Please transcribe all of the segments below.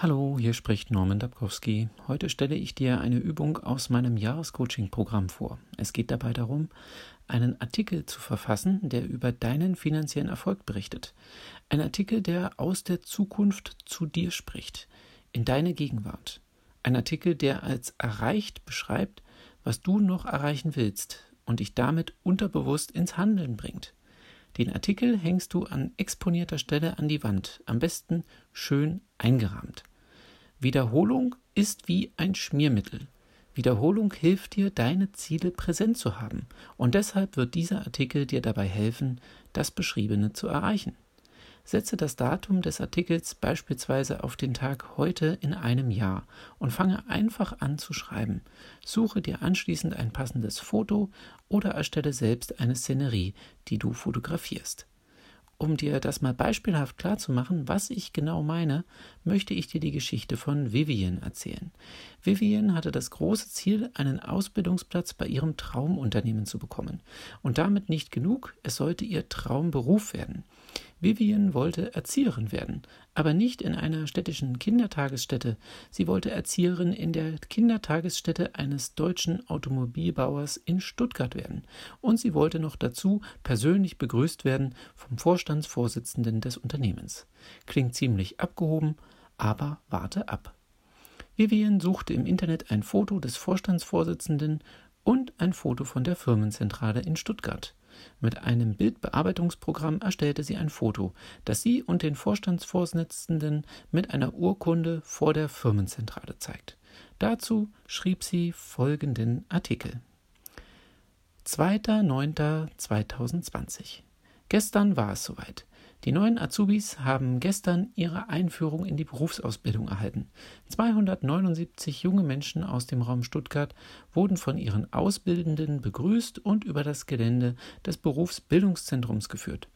Hallo, hier spricht Norman Dabkowski. Heute stelle ich dir eine Übung aus meinem Jahrescoaching-Programm vor. Es geht dabei darum, einen Artikel zu verfassen, der über deinen finanziellen Erfolg berichtet. Ein Artikel, der aus der Zukunft zu dir spricht, in deine Gegenwart. Ein Artikel, der als erreicht beschreibt, was du noch erreichen willst und dich damit unterbewusst ins Handeln bringt. Den Artikel hängst du an exponierter Stelle an die Wand, am besten schön eingerahmt. Wiederholung ist wie ein Schmiermittel. Wiederholung hilft dir, deine Ziele präsent zu haben, und deshalb wird dieser Artikel dir dabei helfen, das Beschriebene zu erreichen. Setze das Datum des Artikels beispielsweise auf den Tag heute in einem Jahr und fange einfach an zu schreiben. Suche dir anschließend ein passendes Foto oder erstelle selbst eine Szenerie, die du fotografierst. Um dir das mal beispielhaft klarzumachen, was ich genau meine, möchte ich dir die Geschichte von Vivian erzählen. Vivian hatte das große Ziel, einen Ausbildungsplatz bei ihrem Traumunternehmen zu bekommen. Und damit nicht genug, es sollte ihr Traumberuf werden. Vivian wollte Erzieherin werden, aber nicht in einer städtischen Kindertagesstätte. Sie wollte Erzieherin in der Kindertagesstätte eines deutschen Automobilbauers in Stuttgart werden. Und sie wollte noch dazu persönlich begrüßt werden vom Vorstandsvorsitzenden des Unternehmens. Klingt ziemlich abgehoben, aber warte ab. Vivian suchte im Internet ein Foto des Vorstandsvorsitzenden und ein Foto von der Firmenzentrale in Stuttgart. Mit einem Bildbearbeitungsprogramm erstellte sie ein Foto, das sie und den Vorstandsvorsitzenden mit einer Urkunde vor der Firmenzentrale zeigt. Dazu schrieb sie folgenden Artikel. 2.9.2020 Gestern war es soweit. Die neuen Azubis haben gestern ihre Einführung in die Berufsausbildung erhalten. 279 junge Menschen aus dem Raum Stuttgart wurden von ihren Ausbildenden begrüßt und über das Gelände des Berufsbildungszentrums geführt.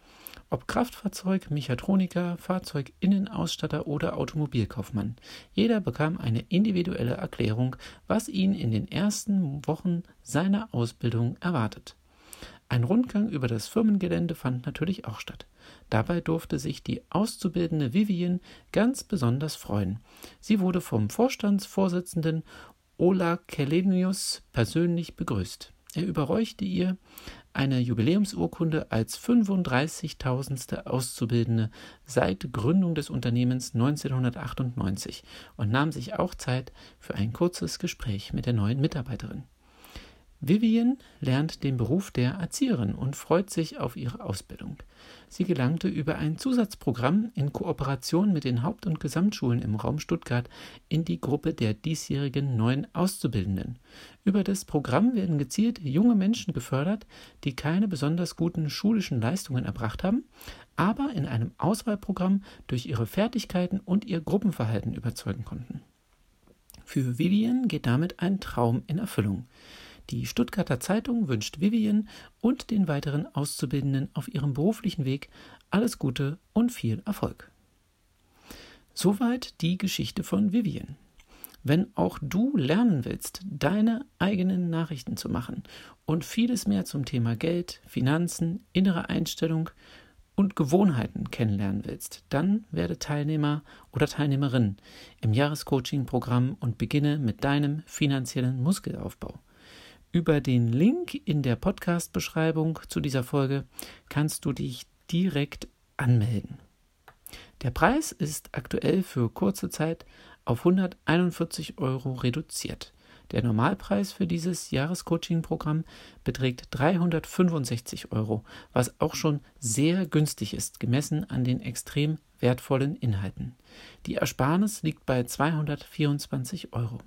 Ob Kraftfahrzeug, Mechatroniker, Fahrzeuginnenausstatter oder Automobilkaufmann. Jeder bekam eine individuelle Erklärung, was ihn in den ersten Wochen seiner Ausbildung erwartet. Ein Rundgang über das Firmengelände fand natürlich auch statt. Dabei durfte sich die Auszubildende Vivian ganz besonders freuen. Sie wurde vom Vorstandsvorsitzenden Ola Kellenius persönlich begrüßt. Er überreichte ihr eine Jubiläumsurkunde als 35.000. Auszubildende seit Gründung des Unternehmens 1998 und nahm sich auch Zeit für ein kurzes Gespräch mit der neuen Mitarbeiterin. Vivian lernt den Beruf der Erzieherin und freut sich auf ihre Ausbildung. Sie gelangte über ein Zusatzprogramm in Kooperation mit den Haupt- und Gesamtschulen im Raum Stuttgart in die Gruppe der diesjährigen neuen Auszubildenden. Über das Programm werden gezielt junge Menschen gefördert, die keine besonders guten schulischen Leistungen erbracht haben, aber in einem Auswahlprogramm durch ihre Fertigkeiten und ihr Gruppenverhalten überzeugen konnten. Für Vivian geht damit ein Traum in Erfüllung. Die Stuttgarter Zeitung wünscht Vivian und den weiteren Auszubildenden auf ihrem beruflichen Weg alles Gute und viel Erfolg. Soweit die Geschichte von Vivian. Wenn auch du lernen willst, deine eigenen Nachrichten zu machen und vieles mehr zum Thema Geld, Finanzen, innere Einstellung und Gewohnheiten kennenlernen willst, dann werde Teilnehmer oder Teilnehmerin im Jahrescoaching-Programm und beginne mit deinem finanziellen Muskelaufbau. Über den Link in der Podcast-Beschreibung zu dieser Folge kannst du dich direkt anmelden. Der Preis ist aktuell für kurze Zeit auf 141 Euro reduziert. Der Normalpreis für dieses Jahrescoaching-Programm beträgt 365 Euro, was auch schon sehr günstig ist, gemessen an den extrem wertvollen Inhalten. Die Ersparnis liegt bei 224 Euro.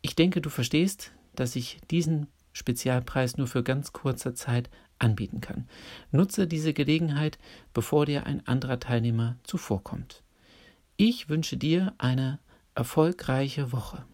Ich denke, du verstehst, dass ich diesen Spezialpreis nur für ganz kurze Zeit anbieten kann. Nutze diese Gelegenheit, bevor dir ein anderer Teilnehmer zuvorkommt. Ich wünsche dir eine erfolgreiche Woche.